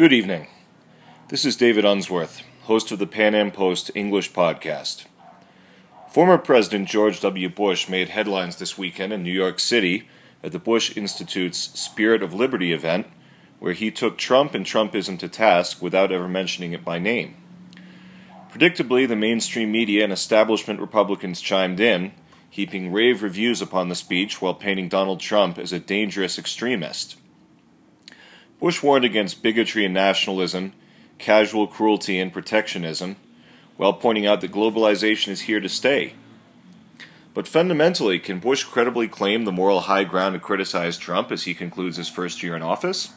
Good evening. This is David Unsworth, host of the PanAm Post English podcast. Former President George W. Bush made headlines this weekend in New York City at the Bush Institute's Spirit of Liberty event, where he took Trump and Trumpism to task without ever mentioning it by name. Predictably, the mainstream media and establishment Republicans chimed in, heaping rave reviews upon the speech while painting Donald Trump as a dangerous extremist. Bush warned against bigotry and nationalism, casual cruelty and protectionism, while pointing out that globalization is here to stay. But fundamentally, can Bush credibly claim the moral high ground to criticize Trump as he concludes his first year in office?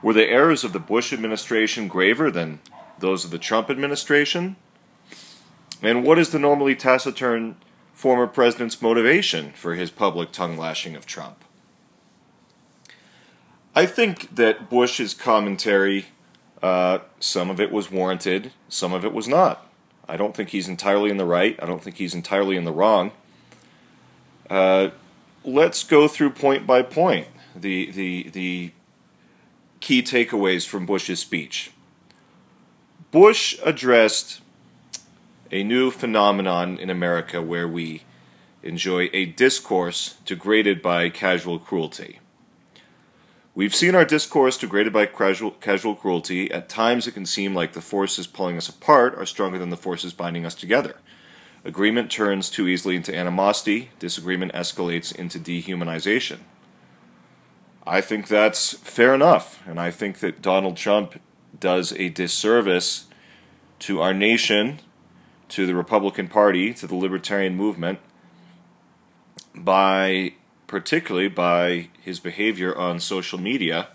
Were the errors of the Bush administration graver than those of the Trump administration? And what is the normally taciturn former president's motivation for his public tongue lashing of Trump? I think that Bush's commentary, uh, some of it was warranted, some of it was not. I don't think he's entirely in the right. I don't think he's entirely in the wrong. Uh, let's go through point by point the the the key takeaways from Bush's speech. Bush addressed a new phenomenon in America where we enjoy a discourse degraded by casual cruelty. We've seen our discourse degraded by casual, casual cruelty. At times, it can seem like the forces pulling us apart are stronger than the forces binding us together. Agreement turns too easily into animosity, disagreement escalates into dehumanization. I think that's fair enough, and I think that Donald Trump does a disservice to our nation, to the Republican Party, to the libertarian movement by particularly by his behavior on social media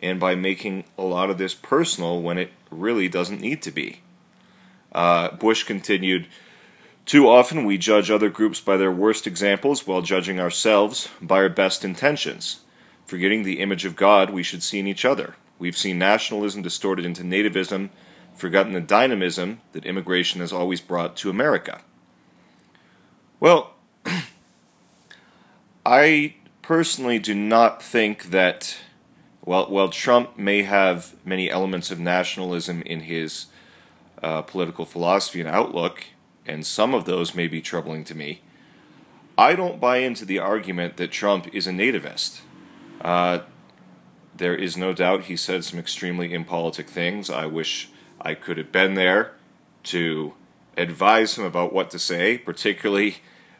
and by making a lot of this personal when it really doesn't need to be. Uh, Bush continued, Too often we judge other groups by their worst examples while judging ourselves by our best intentions. Forgetting the image of God we should see in each other. We've seen nationalism distorted into nativism, forgotten the dynamism that immigration has always brought to America. Well, I personally do not think that, while, while Trump may have many elements of nationalism in his uh, political philosophy and outlook, and some of those may be troubling to me, I don't buy into the argument that Trump is a nativist. Uh, there is no doubt he said some extremely impolitic things. I wish I could have been there to advise him about what to say, particularly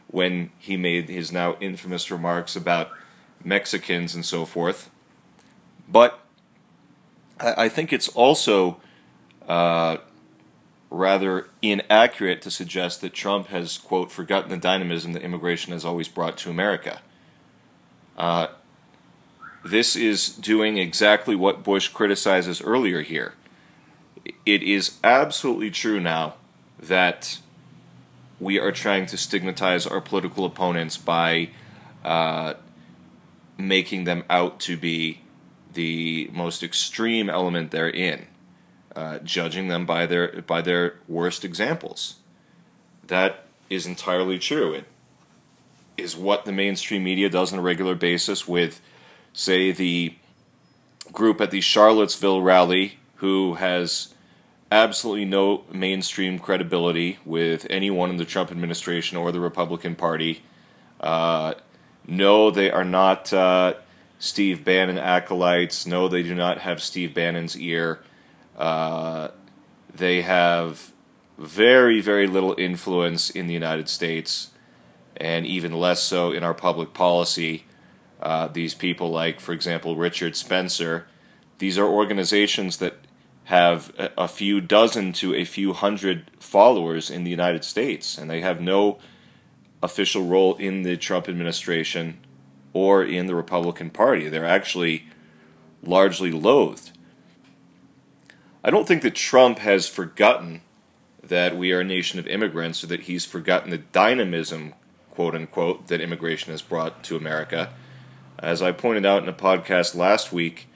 when he made his now infamous remarks about Mexicans and so forth. But I, I think it's also uh, rather inaccurate to suggest that Trump has, quote, forgotten the dynamism that immigration has always brought to America. Uh, this is doing exactly what Bush criticizes earlier here. It is absolutely true now that we are trying to stigmatize our political opponents by uh, making them out to be the most extreme element they're in, uh, judging them by their by their worst examples. That is entirely true. It is what the mainstream media does on a regular basis with, say, the group at the Charlottesville rally who has absolutely no mainstream credibility with anyone in the Trump administration or the Republican Party. Uh, no, they are not uh, Steve Bannon acolytes. No, they do not have Steve Bannon's ear. Uh, they have very, very little influence in the United States, and even less so in our public policy. Uh, these people, like, for example, Richard Spencer, these are organizations that have a few dozen to a few hundred followers in the United States, and they have no official role in the Trump administration or in the Republican Party. They're actually largely loathed. I don't think that Trump has forgotten that we are a nation of immigrants or that he's forgotten the dynamism, quote unquote, that immigration has brought to America. As I pointed out in a podcast last week,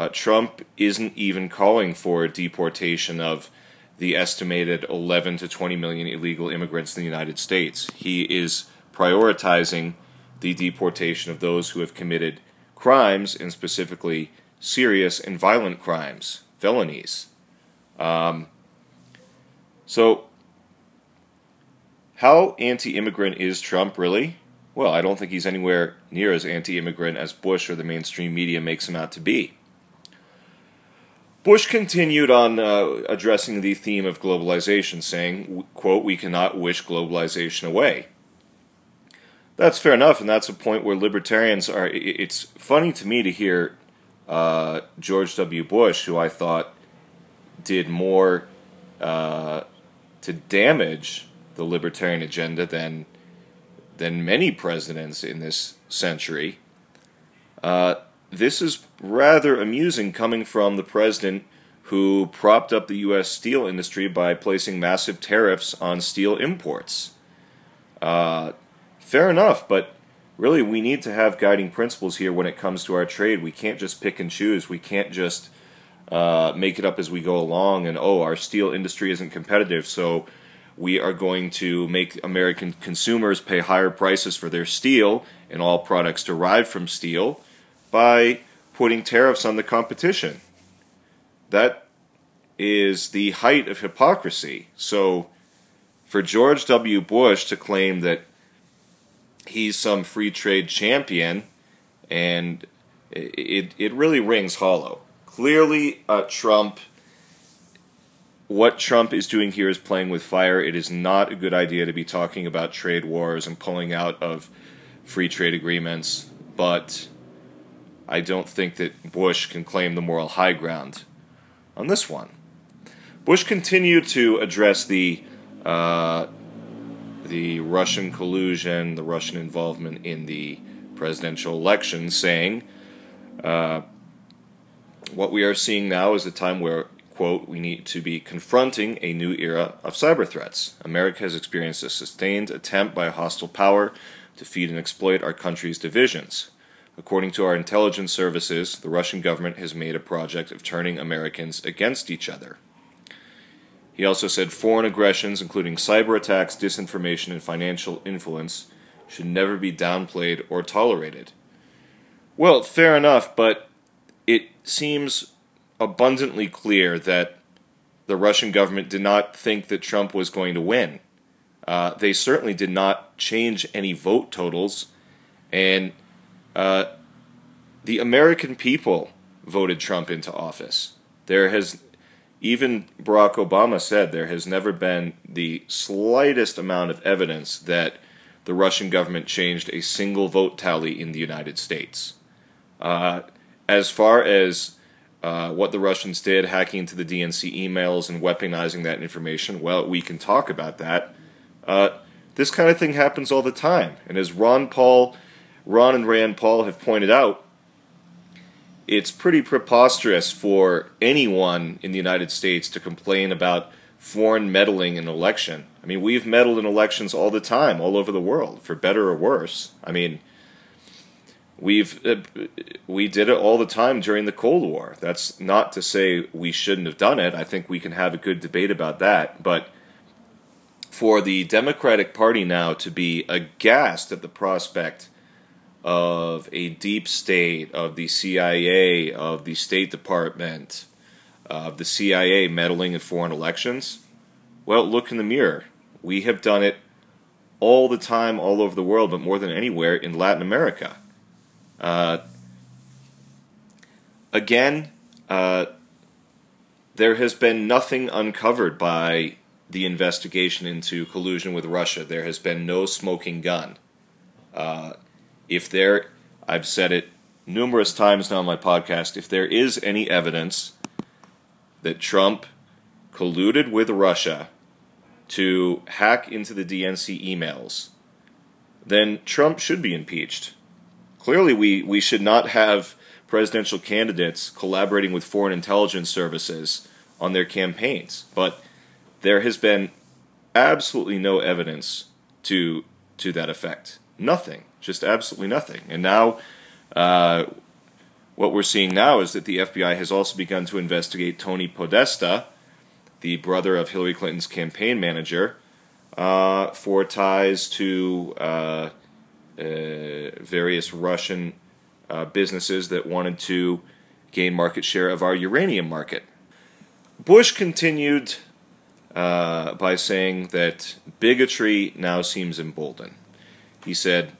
uh, Trump isn't even calling for deportation of the estimated 11 to 20 million illegal immigrants in the United States. He is prioritizing the deportation of those who have committed crimes and specifically serious and violent crimes, felonies. Um, so, how anti immigrant is Trump really? Well, I don't think he's anywhere near as anti immigrant as Bush or the mainstream media makes him out to be. Bush continued on uh, addressing the theme of globalization, saying, quote, we cannot wish globalization away. That's fair enough, and that's a point where libertarians are. It's funny to me to hear uh, George W. Bush, who I thought did more uh, to damage the libertarian agenda than than many presidents in this century. Uh, this is rather amusing coming from the president who propped up the U.S. steel industry by placing massive tariffs on steel imports. Uh, fair enough, but really we need to have guiding principles here when it comes to our trade. We can't just pick and choose. We can't just uh, make it up as we go along and, oh, our steel industry isn't competitive, so we are going to make American consumers pay higher prices for their steel and all products derived from steel by putting tariffs on the competition. That is the height of hypocrisy. So, for George W. Bush to claim that he's some free trade champion, and it, it really rings hollow. Clearly, uh, Trump, what Trump is doing here is playing with fire. It is not a good idea to be talking about trade wars and pulling out of free trade agreements, but I don't think that Bush can claim the moral high ground on this one. Bush continued to address the uh, the Russian collusion, the Russian involvement in the presidential election, saying, uh, "What we are seeing now is a time where." Quote, we need to be confronting a new era of cyber threats. America has experienced a sustained attempt by a hostile power to feed and exploit our country's divisions. According to our intelligence services, the Russian government has made a project of turning Americans against each other. He also said foreign aggressions, including cyber attacks, disinformation, and financial influence, should never be downplayed or tolerated. Well, fair enough, but it seems abundantly clear that the Russian government did not think that Trump was going to win. Uh, they certainly did not change any vote totals, and uh, the American people voted Trump into office. There has, even Barack Obama said, there has never been the slightest amount of evidence that the Russian government changed a single vote tally in the United States. Uh, as far as uh, what the Russians did, hacking into the DNC emails and weaponizing that information, well, we can talk about that. Uh, this kind of thing happens all the time. And as Ron Paul Ron and Rand Paul have pointed out, it's pretty preposterous for anyone in the United States to complain about foreign meddling in election. I mean, we've meddled in elections all the time, all over the world, for better or worse. I mean, we've uh, we did it all the time during the Cold War. That's not to say we shouldn't have done it. I think we can have a good debate about that, but for the Democratic Party now to be aghast at the prospect of a deep state, of the CIA, of the State Department, of the CIA meddling in foreign elections? Well, look in the mirror. We have done it all the time, all over the world, but more than anywhere in Latin America. Uh, again, uh, there has been nothing uncovered by the investigation into collusion with Russia. There has been no smoking gun. Uh, if there, I've said it numerous times now on my podcast, if there is any evidence that Trump colluded with Russia to hack into the DNC emails, then Trump should be impeached. Clearly, we, we should not have presidential candidates collaborating with foreign intelligence services on their campaigns. But there has been absolutely no evidence to to that effect. Nothing just absolutely nothing. And now, uh, what we're seeing now is that the FBI has also begun to investigate Tony Podesta, the brother of Hillary Clinton's campaign manager, uh, for ties to uh, uh various Russian uh, businesses that wanted to gain market share of our uranium market. Bush continued uh, by saying that bigotry now seems emboldened. He said,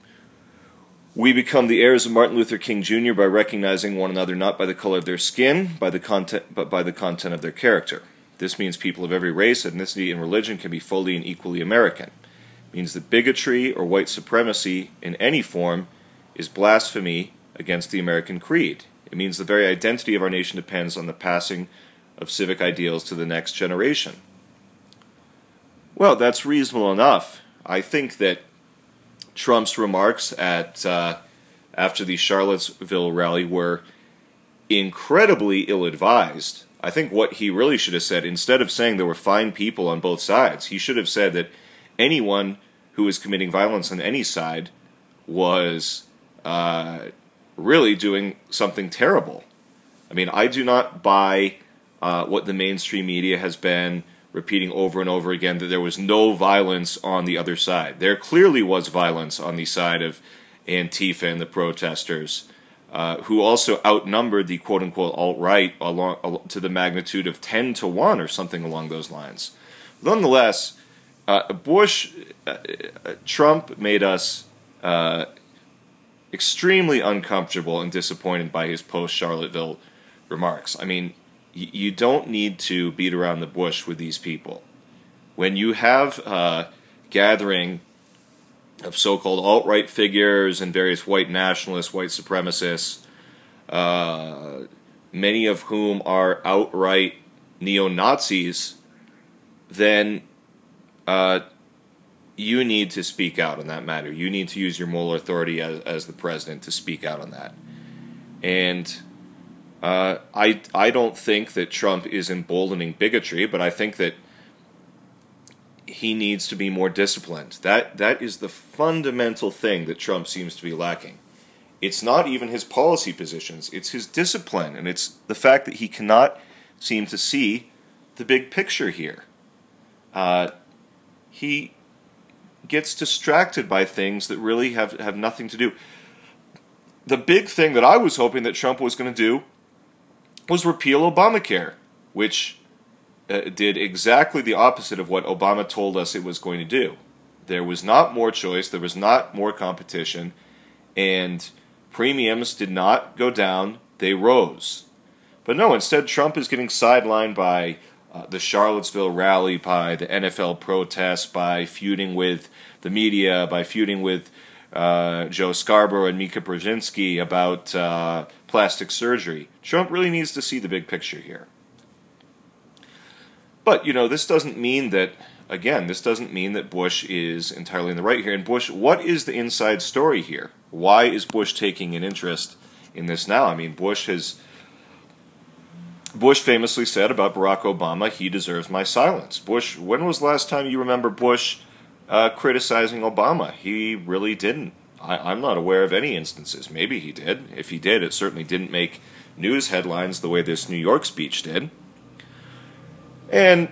we become the heirs of Martin Luther King Jr. by recognizing one another not by the color of their skin, by the content, but by the content of their character. This means people of every race, ethnicity, and religion can be fully and equally American. It means that bigotry or white supremacy in any form is blasphemy against the American creed. It means the very identity of our nation depends on the passing of civic ideals to the next generation. Well, that's reasonable enough. I think that Trump's remarks at uh, after the Charlottesville rally were incredibly ill-advised. I think what he really should have said, instead of saying there were fine people on both sides, he should have said that anyone who was committing violence on any side was uh, really doing something terrible. I mean, I do not buy uh, what the mainstream media has been repeating over and over again that there was no violence on the other side. There clearly was violence on the side of Antifa and the protesters, uh, who also outnumbered the quote unquote alt right along to the magnitude of 10 to 1 or something along those lines. Nonetheless, uh, Bush, uh, uh Trump made us uh, extremely uncomfortable and disappointed by his post Charlottesville remarks. I mean, you don't need to beat around the bush with these people. When you have a gathering of so-called alt-right figures and various white nationalists, white supremacists, uh, many of whom are outright neo-Nazis, then uh, you need to speak out on that matter. You need to use your moral authority as, as the president to speak out on that. And uh, I I don't think that Trump is emboldening bigotry, but I think that he needs to be more disciplined. That that is the fundamental thing that Trump seems to be lacking. It's not even his policy positions; it's his discipline, and it's the fact that he cannot seem to see the big picture here. Uh, he gets distracted by things that really have, have nothing to do. The big thing that I was hoping that Trump was going to do was repeal Obamacare, which uh, did exactly the opposite of what Obama told us it was going to do. There was not more choice, there was not more competition, and premiums did not go down, they rose. But no, instead, Trump is getting sidelined by uh, the Charlottesville rally, by the NFL protests, by feuding with the media, by feuding with uh, Joe Scarborough and Mika Brzezinski about uh, plastic surgery. Trump really needs to see the big picture here. But, you know, this doesn't mean that, again, this doesn't mean that Bush is entirely in the right here. And Bush, what is the inside story here? Why is Bush taking an interest in this now? I mean, Bush has. Bush famously said about Barack Obama, he deserves my silence. Bush, when was the last time you remember Bush uh, criticizing Obama? He really didn't. I, am not aware of any instances. Maybe he did. If he did, it certainly didn't make news headlines the way this New York speech did. And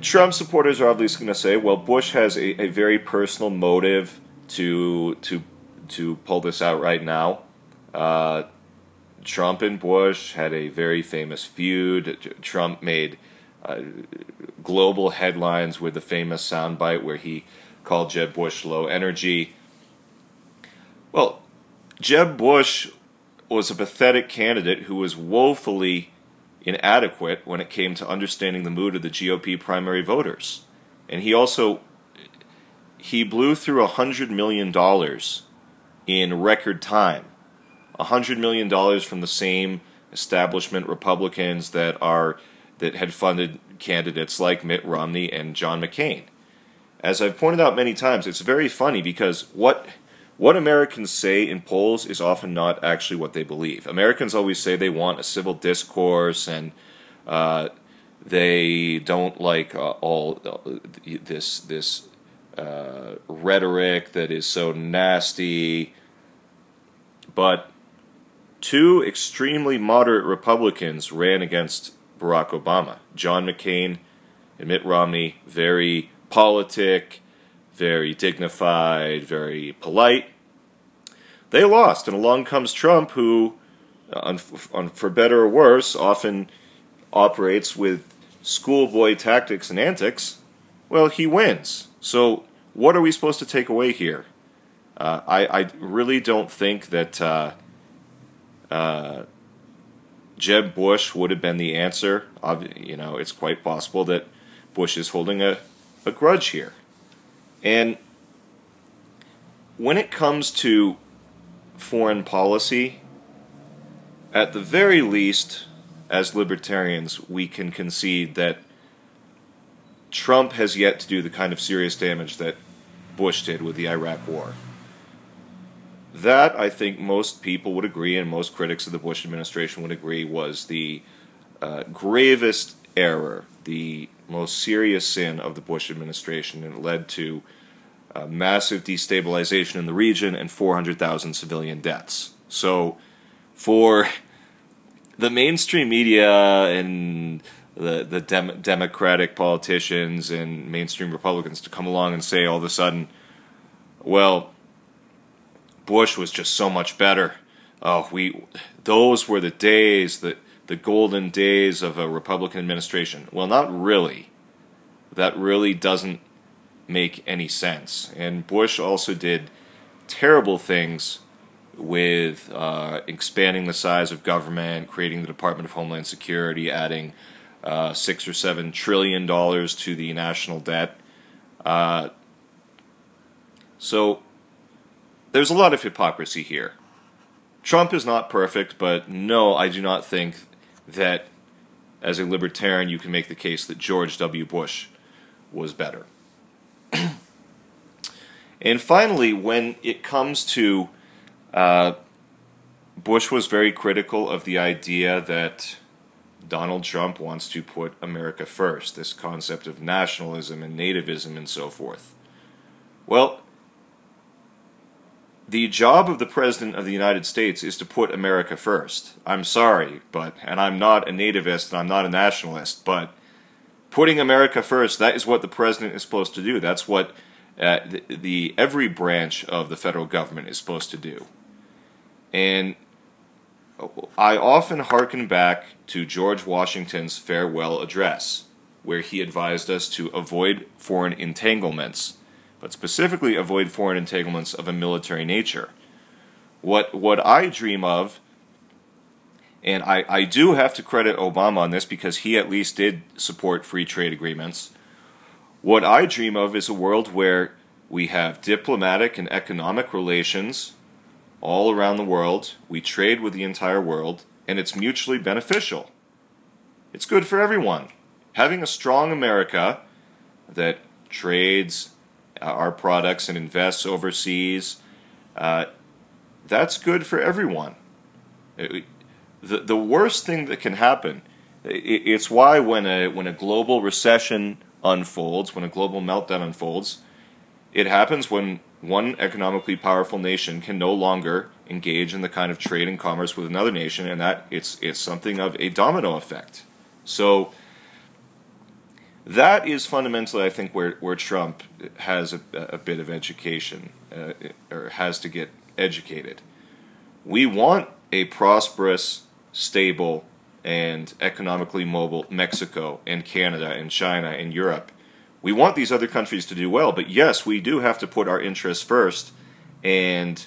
Trump supporters are obviously going to say, well, Bush has a, a very personal motive to to to pull this out right now. Uh, Trump and Bush had a very famous feud. Trump made uh, global headlines with the famous soundbite where he called Jeb Bush low energy. Well, Jeb Bush was a pathetic candidate who was woefully inadequate when it came to understanding the mood of the GOP primary voters. And he also he blew through a hundred million dollars in record time. A hundred million dollars from the same establishment Republicans that are that had funded candidates like Mitt Romney and John McCain. As I've pointed out many times, it's very funny because what what Americans say in polls is often not actually what they believe. Americans always say they want a civil discourse and uh, they don't like uh, all this this uh, rhetoric that is so nasty. But two extremely moderate Republicans ran against Barack Obama. John McCain and Mitt Romney, very politic, very dignified, very polite. They lost, and along comes Trump, who on, on, for better or worse, often operates with schoolboy tactics and antics, well, he wins. So, what are we supposed to take away here? Uh, I, I really don't think that uh, uh, Jeb Bush would have been the answer. You know, it's quite possible that Bush is holding a, a grudge here. And when it comes to foreign policy, at the very least, as libertarians, we can concede that Trump has yet to do the kind of serious damage that Bush did with the Iraq War. That, I think, most people would agree, and most critics of the Bush administration would agree, was the uh, gravest error, the most serious sin of the Bush administration, and it led to uh, massive destabilization in the region and 400,000 civilian deaths. So, for the mainstream media and the the dem- Democratic politicians and mainstream Republicans to come along and say all of a sudden, well, Bush was just so much better. Oh, we those were the days that the golden days of a Republican administration. Well, not really. That really doesn't make any sense. And Bush also did terrible things with uh, expanding the size of government, creating the Department of Homeland Security, adding uh, six or seven trillion dollars to the national debt. Uh, so there's a lot of hypocrisy here. Trump is not perfect, but no, I do not think that as a libertarian you can make the case that George W. Bush was better. and finally, when it comes to uh, Bush was very critical of the idea that Donald Trump wants to put America first, this concept of nationalism and nativism and so forth. Well, the job of the President of the United States is to put America first. I'm sorry, but, and I'm not a nativist and I'm not a nationalist, but putting America first, that is what the President is supposed to do. That's what uh, the, the every branch of the federal government is supposed to do. And I often hearken back to George Washington's farewell address, where he advised us to avoid foreign entanglements, but specifically avoid foreign entanglements of a military nature. What, what I dream of, and I, I do have to credit Obama on this because he at least did support free trade agreements. What I dream of is a world where we have diplomatic and economic relations all around the world. We trade with the entire world, and it's mutually beneficial. It's good for everyone. Having a strong America that trades uh, our products and invests overseas, uh, that's good for everyone. It, the, the worst thing that can happen, it, it's why when a, when a global recession unfolds, when a global meltdown unfolds, it happens when one economically powerful nation can no longer engage in the kind of trade and commerce with another nation, and that it's it's something of a domino effect. So that is fundamentally, I think, where where Trump has a, a bit of education uh, or has to get educated. We want a prosperous, stable, and economically mobile Mexico and Canada and China and Europe we want these other countries to do well, but yes, we do have to put our interests first. And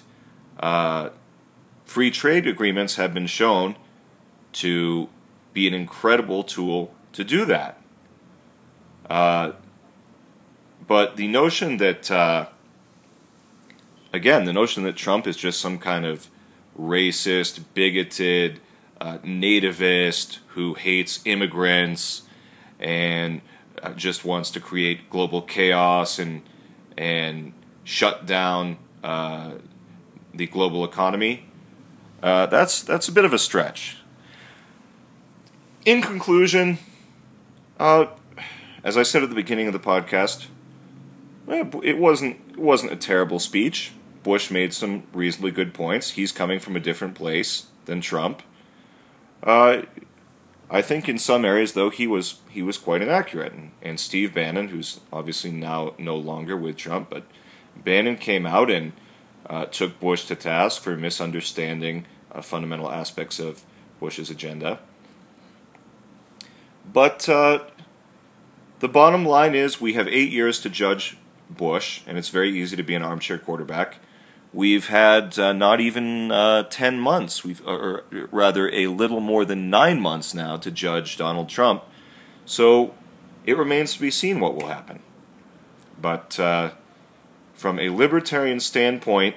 uh, free trade agreements have been shown to be an incredible tool to do that. Uh, but the notion that, uh, again, the notion that Trump is just some kind of racist, bigoted, uh, nativist who hates immigrants and uh, just wants to create global chaos and and shut down uh, the global economy. Uh, that's that's a bit of a stretch. In conclusion, uh, as I said at the beginning of the podcast, eh, it wasn't it wasn't a terrible speech. Bush made some reasonably good points. He's coming from a different place than Trump. Uh, I think in some areas, though, he was he was quite inaccurate. And, and Steve Bannon, who's obviously now no longer with Trump, but Bannon came out and uh, took Bush to task for misunderstanding uh, fundamental aspects of Bush's agenda. But uh, the bottom line is we have eight years to judge Bush, and it's very easy to be an armchair quarterback. We've had uh, not even uh, 10 months, we've, or rather a little more than nine months now to judge Donald Trump. So it remains to be seen what will happen. But uh, from a libertarian standpoint,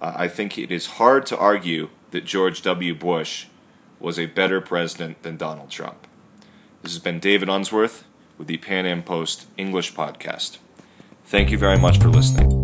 I think it is hard to argue that George W. Bush was a better president than Donald Trump. This has been David Unsworth with the PanAm Post English podcast. Thank you very much for listening.